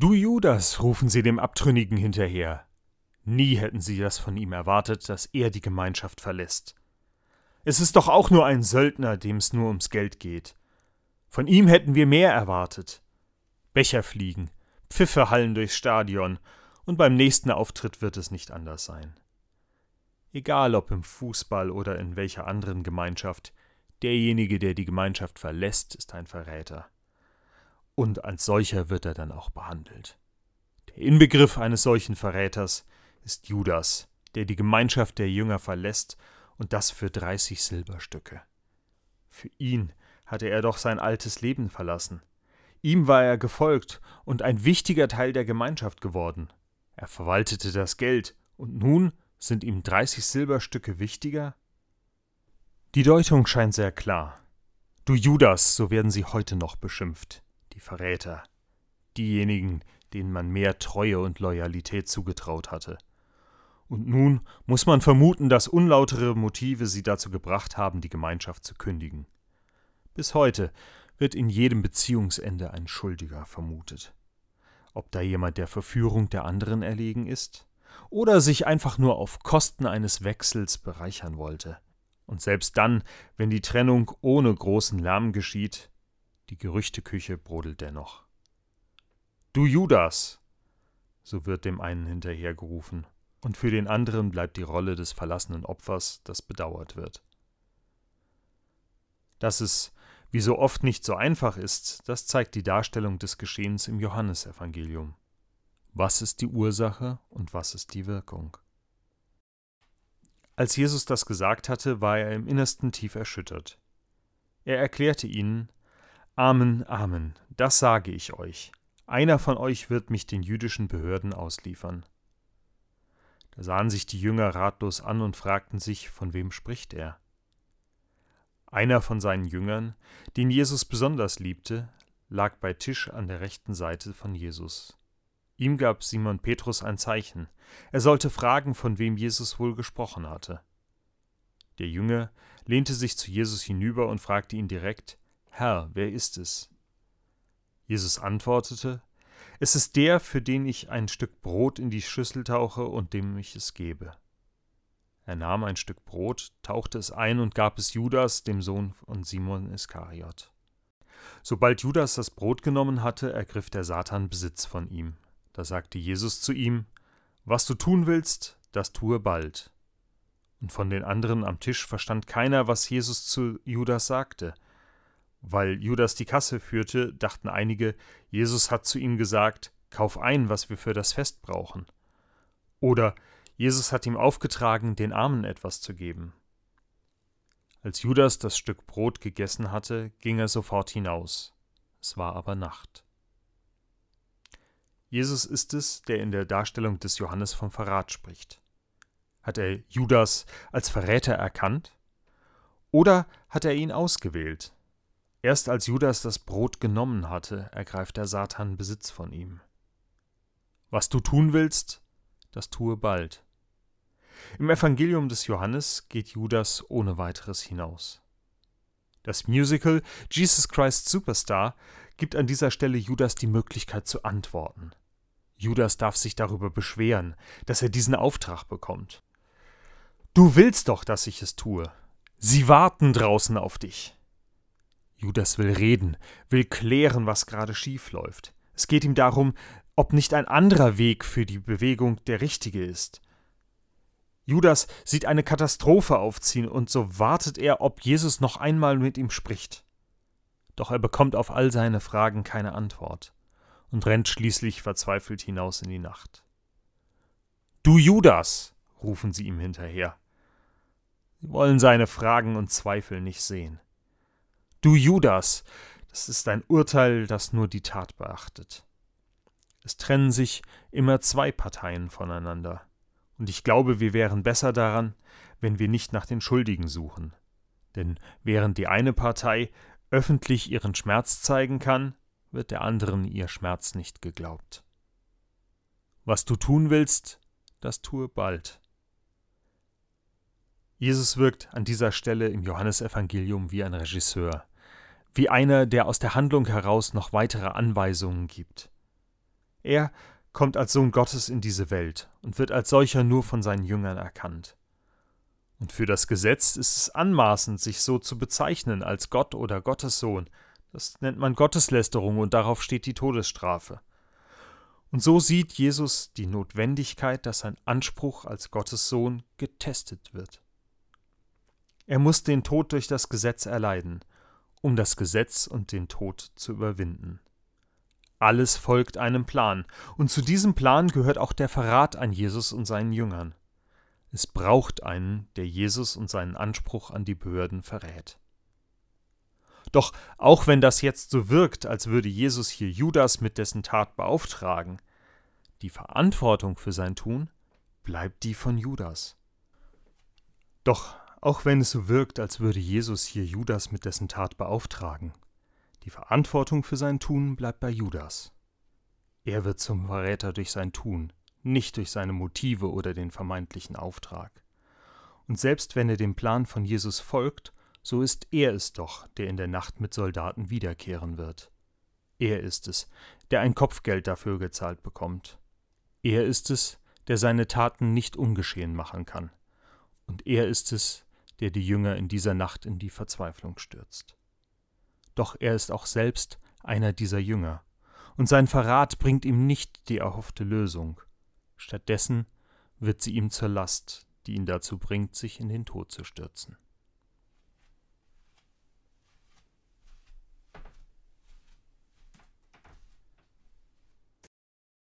Du Judas, rufen sie dem Abtrünnigen hinterher. Nie hätten sie das von ihm erwartet, dass er die Gemeinschaft verlässt. Es ist doch auch nur ein Söldner, dem es nur ums Geld geht. Von ihm hätten wir mehr erwartet. Becher fliegen, Pfiffe hallen durchs Stadion, und beim nächsten Auftritt wird es nicht anders sein. Egal ob im Fußball oder in welcher anderen Gemeinschaft, derjenige, der die Gemeinschaft verlässt, ist ein Verräter. Und als solcher wird er dann auch behandelt. Der Inbegriff eines solchen Verräters ist Judas, der die Gemeinschaft der Jünger verlässt und das für dreißig Silberstücke. Für ihn hatte er doch sein altes Leben verlassen. Ihm war er gefolgt und ein wichtiger Teil der Gemeinschaft geworden. Er verwaltete das Geld, und nun sind ihm dreißig Silberstücke wichtiger? Die Deutung scheint sehr klar. Du Judas, so werden sie heute noch beschimpft, die Verräter, diejenigen, denen man mehr Treue und Loyalität zugetraut hatte. Und nun muss man vermuten, dass unlautere Motive sie dazu gebracht haben, die Gemeinschaft zu kündigen. Bis heute wird in jedem Beziehungsende ein Schuldiger vermutet. Ob da jemand der Verführung der anderen erlegen ist oder sich einfach nur auf Kosten eines Wechsels bereichern wollte. Und selbst dann, wenn die Trennung ohne großen Lärm geschieht, die Gerüchteküche brodelt dennoch. Du Judas! so wird dem einen hinterhergerufen, und für den anderen bleibt die Rolle des verlassenen Opfers, das bedauert wird. Dass es wie so oft nicht so einfach ist, das zeigt die Darstellung des Geschehens im Johannesevangelium. Was ist die Ursache und was ist die Wirkung? Als Jesus das gesagt hatte, war er im Innersten tief erschüttert. Er erklärte ihnen, Amen, Amen, das sage ich euch. Einer von euch wird mich den jüdischen Behörden ausliefern. Da sahen sich die Jünger ratlos an und fragten sich, von wem spricht er? Einer von seinen Jüngern, den Jesus besonders liebte, lag bei Tisch an der rechten Seite von Jesus. Ihm gab Simon Petrus ein Zeichen. Er sollte fragen, von wem Jesus wohl gesprochen hatte. Der Jünger lehnte sich zu Jesus hinüber und fragte ihn direkt: Herr, wer ist es? Jesus antwortete: Es ist der, für den ich ein Stück Brot in die Schüssel tauche und dem ich es gebe. Er nahm ein Stück Brot, tauchte es ein und gab es Judas, dem Sohn von Simon Iskariot. Sobald Judas das Brot genommen hatte, ergriff der Satan Besitz von ihm. Da sagte Jesus zu ihm, Was du tun willst, das tue bald. Und von den anderen am Tisch verstand keiner, was Jesus zu Judas sagte. Weil Judas die Kasse führte, dachten einige, Jesus hat zu ihm gesagt, Kauf ein, was wir für das Fest brauchen. Oder Jesus hat ihm aufgetragen, den Armen etwas zu geben. Als Judas das Stück Brot gegessen hatte, ging er sofort hinaus. Es war aber Nacht. Jesus ist es, der in der Darstellung des Johannes vom Verrat spricht. Hat er Judas als Verräter erkannt? Oder hat er ihn ausgewählt? Erst als Judas das Brot genommen hatte, ergreift der Satan Besitz von ihm. Was du tun willst, das tue bald. Im Evangelium des Johannes geht Judas ohne weiteres hinaus. Das Musical Jesus Christ Superstar gibt an dieser Stelle Judas die Möglichkeit zu antworten. Judas darf sich darüber beschweren, dass er diesen Auftrag bekommt. Du willst doch, dass ich es tue. Sie warten draußen auf dich. Judas will reden, will klären, was gerade schief läuft. Es geht ihm darum, ob nicht ein anderer Weg für die Bewegung der richtige ist. Judas sieht eine Katastrophe aufziehen, und so wartet er, ob Jesus noch einmal mit ihm spricht. Doch er bekommt auf all seine Fragen keine Antwort und rennt schließlich verzweifelt hinaus in die Nacht. Du Judas, rufen sie ihm hinterher. Sie wollen seine Fragen und Zweifel nicht sehen. Du Judas, das ist ein Urteil, das nur die Tat beachtet. Es trennen sich immer zwei Parteien voneinander, und ich glaube, wir wären besser daran, wenn wir nicht nach den Schuldigen suchen. Denn während die eine Partei öffentlich ihren Schmerz zeigen kann, wird der anderen ihr Schmerz nicht geglaubt. Was du tun willst, das tue bald. Jesus wirkt an dieser Stelle im Johannesevangelium wie ein Regisseur, wie einer, der aus der Handlung heraus noch weitere Anweisungen gibt. Er kommt als Sohn Gottes in diese Welt und wird als solcher nur von seinen Jüngern erkannt. Und für das Gesetz ist es anmaßend, sich so zu bezeichnen als Gott oder Gottessohn. Das nennt man Gotteslästerung und darauf steht die Todesstrafe. Und so sieht Jesus die Notwendigkeit, dass sein Anspruch als Gottes Sohn getestet wird. Er muss den Tod durch das Gesetz erleiden, um das Gesetz und den Tod zu überwinden. Alles folgt einem Plan, und zu diesem Plan gehört auch der Verrat an Jesus und seinen Jüngern. Es braucht einen, der Jesus und seinen Anspruch an die Behörden verrät. Doch auch wenn das jetzt so wirkt, als würde Jesus hier Judas mit dessen Tat beauftragen, die Verantwortung für sein Tun bleibt die von Judas. Doch auch wenn es so wirkt, als würde Jesus hier Judas mit dessen Tat beauftragen, die Verantwortung für sein Tun bleibt bei Judas. Er wird zum Verräter durch sein Tun, nicht durch seine Motive oder den vermeintlichen Auftrag. Und selbst wenn er dem Plan von Jesus folgt, so ist er es doch, der in der Nacht mit Soldaten wiederkehren wird. Er ist es, der ein Kopfgeld dafür gezahlt bekommt. Er ist es, der seine Taten nicht ungeschehen machen kann. Und er ist es, der die Jünger in dieser Nacht in die Verzweiflung stürzt. Doch er ist auch selbst einer dieser Jünger, und sein Verrat bringt ihm nicht die erhoffte Lösung. Stattdessen wird sie ihm zur Last, die ihn dazu bringt, sich in den Tod zu stürzen.